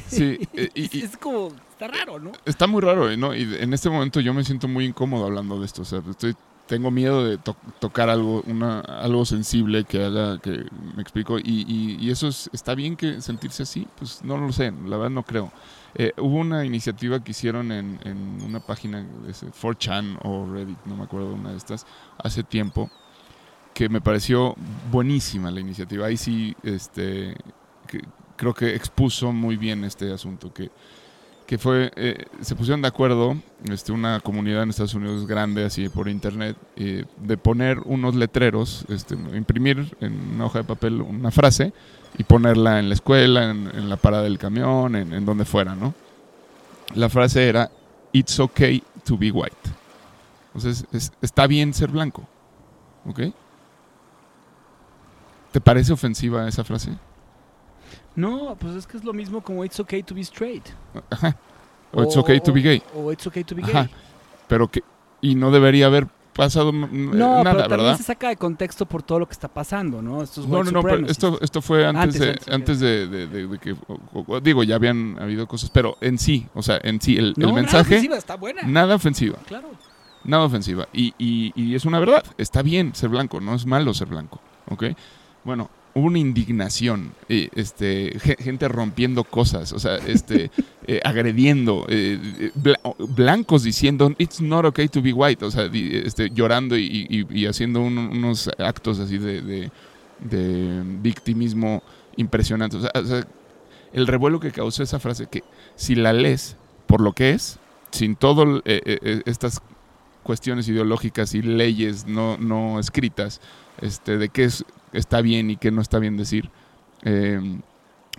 Sí, eh, y- y- es como, está raro, ¿no? está muy raro, ¿eh? ¿no? Y en este momento yo me siento muy incómodo hablando de esto. O sea, estoy, tengo miedo de to- tocar algo, una, algo sensible que haga, que me explico. Y, y- y eso es- está bien que sentirse así. Pues no lo sé, la verdad no creo. Eh, hubo una iniciativa que hicieron en, en una página, de ese 4chan o Reddit, no me acuerdo, una de estas, hace tiempo, que me pareció buenísima la iniciativa. Ahí sí, este, que- creo que expuso muy bien este asunto, que que fue, eh, se pusieron de acuerdo, este, una comunidad en Estados Unidos grande, así por internet, eh, de poner unos letreros, este, imprimir en una hoja de papel una frase y ponerla en la escuela, en, en la parada del camión, en, en donde fuera, ¿no? La frase era, It's okay to be white. Entonces, es- está bien ser blanco, ¿ok? ¿Te parece ofensiva esa frase? No, pues es que es lo mismo como it's okay to be straight. Ajá. O it's okay to be gay. O, it's okay to be gay. Ajá. pero que y no debería haber pasado No, nada, pero también ¿verdad? se saca de contexto por todo lo que está pasando, ¿no? Estos No, no, no, pero esto, esto fue antes, Antes, de, antes, de, de- de- de que, o- o- digo, ya habían habido cosas, pero en sí, o sea, en sí, el, No, el nada mensaje, ofensiva, está buena. nada ofensiva, Claro. nada ofensiva. Y, y, y es una verdad, está bien ser blanco, no es malo ser blanco, ¿ok? Bueno, hubo una indignación, eh, este, ge- gente rompiendo cosas, o sea, este, eh, agrediendo, eh, bla- blancos diciendo, it's not okay to be white, o sea, di- este, llorando y, y- y haciendo un- unos actos así de, de- de victimismo impresionantes. O sea, o sea, el revuelo que causó esa frase, que si la lees por lo que es, sin todo eh, estas cuestiones ideológicas y leyes no, no escritas, este, de qué es, está bien y qué no está bien decir, eh,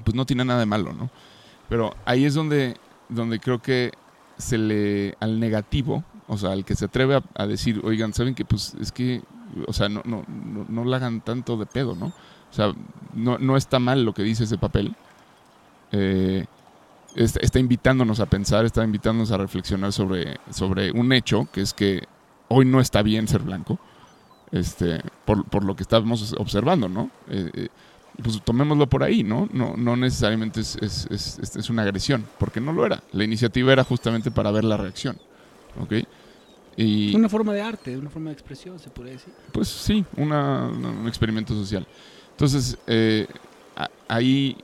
pues no tiene nada de malo, ¿no? Pero ahí es donde, donde creo que se le, al negativo, o sea, al que se atreve a, decir, oigan, ¿saben que Pues es que, o sea, no, no, no, no la hagan tanto de pedo, ¿no? O sea, no, no está mal lo que dice ese papel. Eh, está, está invitándonos a pensar, está invitándonos a reflexionar sobre, sobre un hecho, que es que hoy no está bien ser blanco, este, por, por lo que estamos observando, ¿no? Eh, eh, pues tomémoslo por ahí, ¿no? No, no necesariamente es, es, es- es- es una agresión, porque no lo era. La iniciativa era justamente para ver la reacción, ¿ok? Y Una forma de arte, una forma de expresión, se podría decir. pues sí, una- una- un experimento social. Entonces, eh, a- ahí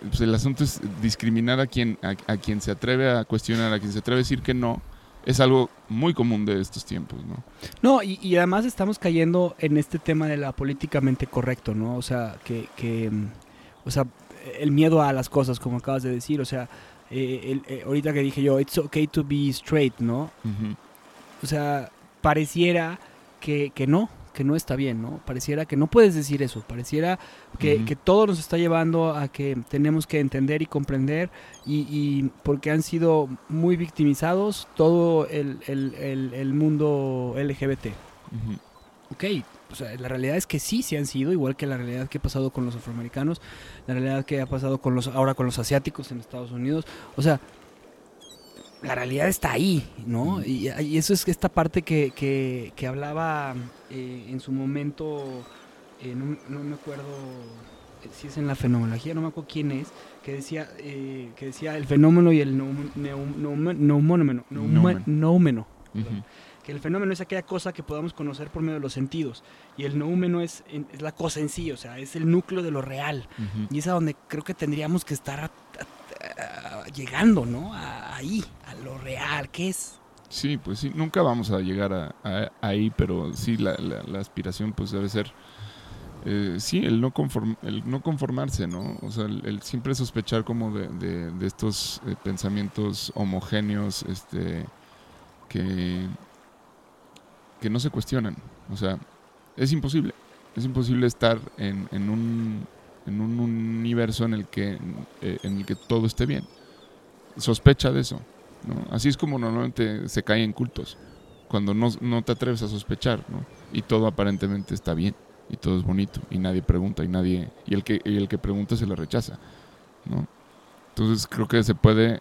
pues, el asunto es discriminar a quien, a, a quien se atreve a cuestionar, a quien se atreve a decir que no, es algo muy común de estos tiempos, ¿no? No, y, y además estamos cayendo en este tema de la políticamente correcto, ¿no? O sea, que, que, mm, o sea, el miedo a las cosas, como acabas de decir, o sea, eh, el- eh, ahorita que dije yo, it's okay to be straight, ¿no? O sea, pareciera que, que no, que no está bien, ¿no? Pareciera que no puedes decir eso, pareciera que, que todo nos está llevando a que tenemos que entender y comprender y, y porque han sido muy victimizados todo el, el- el- el mundo LGBT. Ujú. Ok, o sea, la realidad es que sí, sí han sido, igual que la realidad que ha pasado con los afroamericanos, la realidad que ha pasado con los ahora con los asiáticos en Estados Unidos. O sea, la realidad está ahí, ¿no? Y, y eso es esta parte que, que, que hablaba eh, en su momento, eh, no, no me acuerdo eh, si es en la fenomenología, no me acuerdo quién es, que decía, eh, que decía el fenómeno y el Noumen. noumeno, que el fenómeno es aquella cosa que podamos conocer por medio de los sentidos y el noúmeno es, es la cosa en sí, o sea, es el núcleo de lo real Ujú. y es a donde creo que tendríamos que estar a- a- a- llegando, ¿no? A- ahí, a lo real, que es. Sí, pues sí, nunca vamos a llegar a, ahí, pero sí, la, la- aspiración pues debe ser eh, sí, el no, conform, el no conformarse, ¿no? O sea, el, siempre sospechar como de, de- de estos eh, pensamientos homogéneos, este, que, que no se cuestionan. O sea, es imposible. Es imposible estar en, en un, en un universo en el que, eh, en el que todo esté bien. Sospecha de eso. ¿no? Así es como normalmente se caen cultos. Cuando no, no te atreves a sospechar, ¿no? Y todo aparentemente está bien. Y todo es bonito. Y nadie pregunta. Y nadie. Y el que, y el que pregunta se le rechaza. ¿no? Entonces creo que se puede.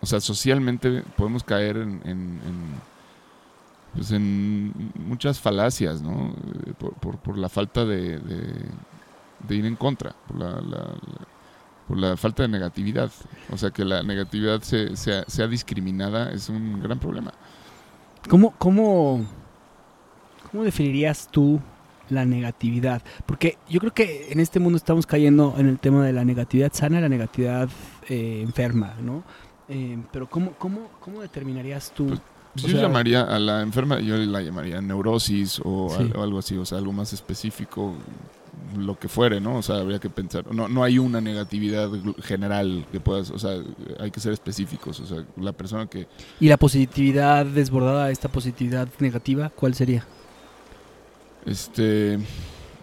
O sea, socialmente podemos caer en. en, en, pues en muchas falacias, ¿no? Eh, Por, por, por la falta de, de, de ir en contra. Por la, la- la- por la falta de negatividad. O sea, que la negatividad se- sea, sea discriminada es un gran problema. ¿Cómo, cómo, ¿Cómo definirías tú la negatividad? Porque yo creo que en este mundo estamos cayendo en el tema de la negatividad sana y la negatividad eh, enferma, ¿no? Eh, pero ¿cómo, cómo, ¿cómo determinarías tú? Pues, yo sea- llamaría a la enferma, yo la llamaría neurosis o, Sí. al- o algo así, o sea, algo más específico, lo que fuere, ¿no? O sea, habría que pensar. No, no hay una negatividad general que puedas, o sea, hay que ser específicos. O sea, la persona que. ¿Y la positividad desbordada, esta positividad negativa, cuál sería? Este.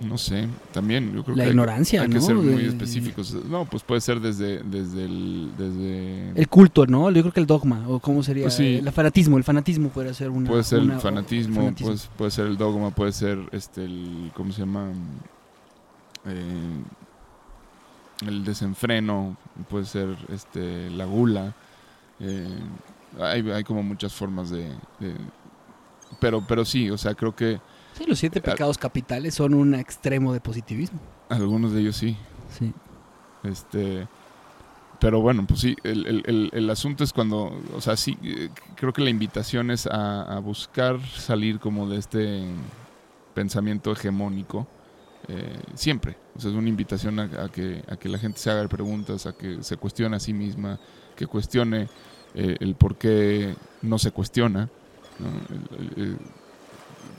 No sé, también yo creo La que hay- ignorancia, hay, que ¿no? ser muy específicos. No, pues puede ser desde, desde el. Desde, El culto, ¿no? Yo creo que el dogma, o cómo sería. Pues sí. El fanatismo, el fanatismo puede ser una. puede ser una- el fanatismo, fanatismo. Puede, puede ser el dogma, puede ser este el ¿cómo se llama? Eh, el desenfreno, puede ser este la gula. eh, hay, hay como muchas formas de, de- pero pero sí, o sea, creo que Sí, los siete pecados capitales son un extremo de positivismo. algunos de ellos sí. Sí. Este, pero bueno, pues sí, el, el- el- el asunto es cuando, o sea, sí, eh, creo que la invitación es a, a buscar salir como de este pensamiento hegemónico eh, siempre. O es una invitación a, que, a que la gente se haga preguntas, a que se cuestione a sí misma, que cuestione eh, el por qué no se cuestiona. ¿no?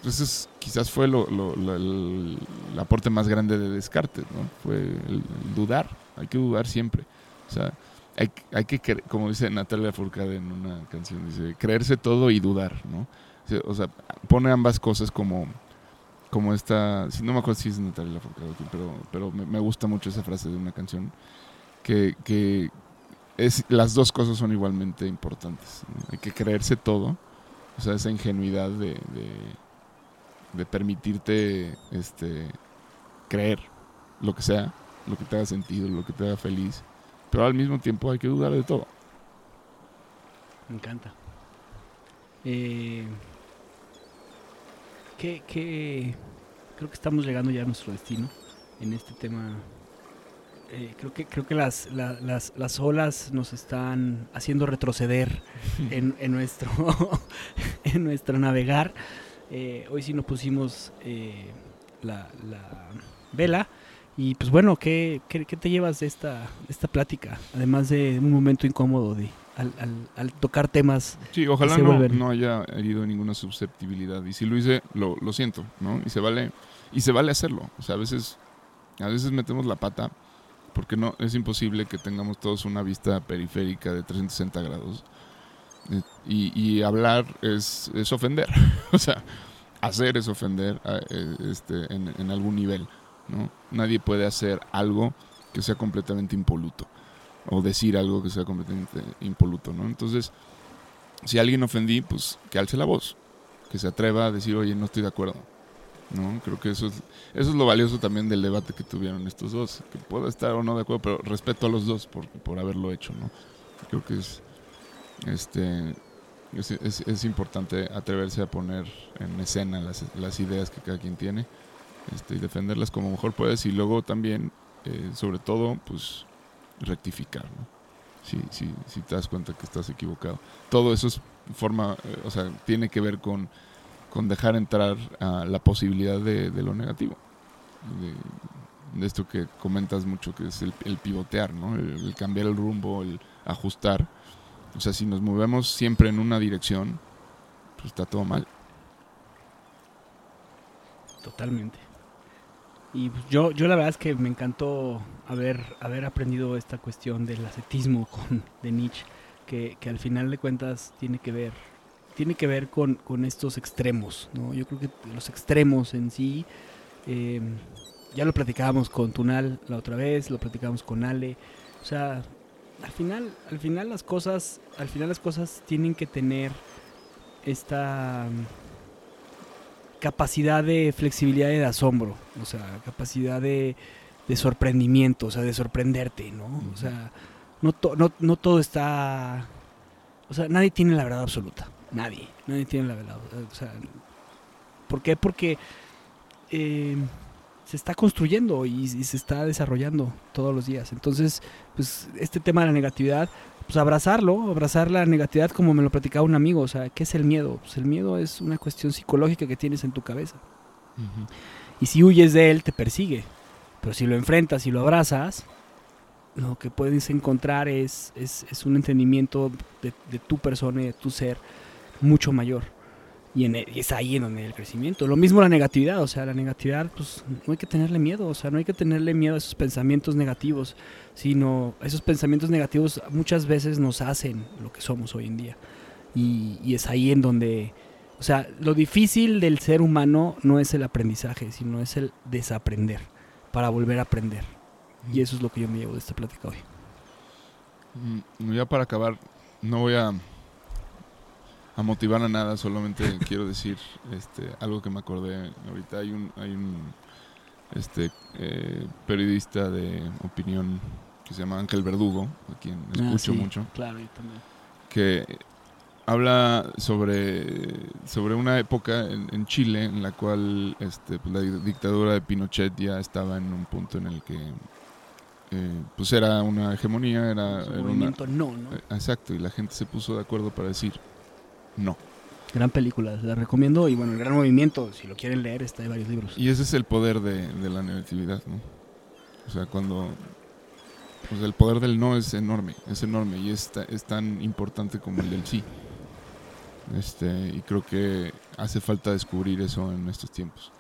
Entonces, quizás fue lo, el, aporte más grande de Descartes, ¿no? Fue el, dudar. Hay que dudar siempre. O sea, hay, hay que, como dice Natalia Furcade en una canción, dice, creerse todo y dudar, ¿no? O sea, pone ambas cosas como, como esta, no me acuerdo si es Natalia quién, pero, pero me, gusta mucho esa frase de una canción, que, que es, las dos cosas son igualmente importantes. Hay que creerse todo, o sea, esa ingenuidad de, de, de permitirte este, creer lo que sea, lo que te haga sentido, lo que te haga feliz, pero al mismo tiempo hay que dudar de todo. Me encanta. Eh, ¿qué, qué- creo que estamos llegando ya a nuestro destino en este tema. Eh, creo que creo que las, la- las, las olas nos están haciendo retroceder en, en nuestro en nuestro navegar. Eh, hoy sí nos pusimos eh, la, la vela. Y pues bueno, ¿qué, qué, qué te llevas de esta, de esta plática? Además de un momento incómodo de, al, al- al tocar temas. Sí, ojalá no, vuelven. no haya herido ninguna susceptibilidad. Y si lo hice, lo, lo siento, ¿no? Y se vale, y se vale hacerlo. O sea, a veces, a veces metemos la pata, porque no, es imposible que tengamos todos una vista periférica de 360 grados. Eh, Y, y hablar es, es ofender. o sea, hacer es ofender a- eh, este, en, en algún nivel. ¿no? Nadie puede hacer algo que sea completamente impoluto. O decir algo que sea completamente impoluto, ¿no? Entonces, si alguien ofendí, pues que alce la voz, que se atreva a decir, oye, no estoy de acuerdo. ¿no? Creo que eso es, eso es lo valioso también del debate que tuvieron estos dos, que puedo estar o no de acuerdo, pero respeto a los dos por, por haberlo hecho. ¿no? Creo que es, este, es, es- es importante atreverse a poner en escena las, las ideas que cada quien tiene este, y defenderlas como mejor puedes y luego también, eh, sobre todo, pues rectificar. Si, si, si te das cuenta que estás equivocado todo eso es forma, eh, o sea, tiene que ver con, con dejar entrar la posibilidad de, lo negativo. De, de esto que comentas mucho, que es el, el pivotear, ¿no? El, el cambiar el rumbo, el ajustar. O sea, si nos movemos siempre en una dirección, pues está todo mal. Totalmente. Y pues, yo, yo la verdad es que me encantó haber, haber aprendido esta cuestión del ascetismo de Nietzsche, que, que al final de cuentas tiene que ver, tiene que ver con, con estos extremos, ¿no? Yo creo que los extremos en sí, eh, ya lo platicábamos con Tunal la otra vez, lo platicábamos con Ale, o sea, al final, al final las cosas, al final las cosas tienen que tener esta capacidad de flexibilidad y de asombro, o sea, capacidad de, de sorprendimiento, o sea, de sorprenderte, ¿no? O sea, no, to- no, no todo está... O sea, nadie tiene la verdad absoluta. Nadie. Nadie tiene la verdad. O sea, ¿por qué? Porque eh, se está construyendo y, y se está desarrollando todos los días. Entonces, pues este tema de la negatividad, pues abrazarlo, abrazar la negatividad como me lo platicaba un amigo. O sea, ¿qué es el miedo? Pues el miedo es una cuestión psicológica que tienes en tu cabeza. Y si huyes de él, te persigue. Pero si lo enfrentas y lo abrazas, lo que puedes encontrar es, es, es un entendimiento de, de tu persona y de tu ser mucho mayor. Y, en y es ahí en donde el crecimiento. Lo mismo la negatividad, o sea, la negatividad, pues no hay que tenerle miedo, o sea, no hay que tenerle miedo a esos pensamientos negativos, sino esos pensamientos negativos muchas veces nos hacen lo que somos hoy en día. Y, y es ahí en donde, o sea, lo difícil del ser humano no es el aprendizaje, sino es el desaprender para volver a aprender. Y eso es lo que yo me llevo de esta plática hoy. Mm, Ya para acabar, no voy a, a motivar a nada, solamente quiero decir este, algo que me acordé ahorita. Hay un, hay un este, eh, periodista de opinión que se llama Ángel Verdugo, a quien escucho Ah, sí, mucho, Claro, yo también. que habla sobre, sobre una época en, en Chile en la cual este, pues, la dictadura de Pinochet ya estaba en un punto en el que eh, pues era una hegemonía, era, un era una, movimiento no, ¿no? eh, Exacto, y la gente se puso de acuerdo para decir no. Gran película, la recomiendo. Y bueno, el gran movimiento, si lo quieren leer, está en varios libros. Y ese es el poder de, de la negatividad, ¿no? O sea, cuando... Pues el poder del no es enorme, es enorme y es, es tan importante como el del sí. Este, y creo que hace falta descubrir eso en estos tiempos.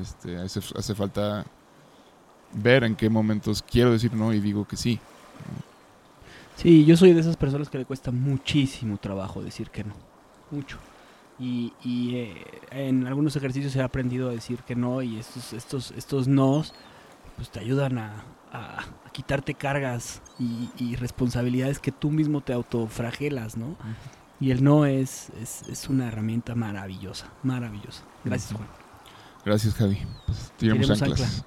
Este, hace, hace falta ver en qué momentos quiero decir no y digo que sí. Sí, yo soy de esas personas que le cuesta muchísimo trabajo decir que no. Mucho. Y, y, eh, en algunos ejercicios he aprendido a decir que no y estos, estos, estos nos pues te ayudan a, a- a quitarte cargas y, y responsabilidades que tú mismo te autofragelas, ¿no? Y el no es, es, es una herramienta maravillosa, maravillosa. Gracias. Juan. Gracias, Javi. Pues, Tiremos anclas. ancla.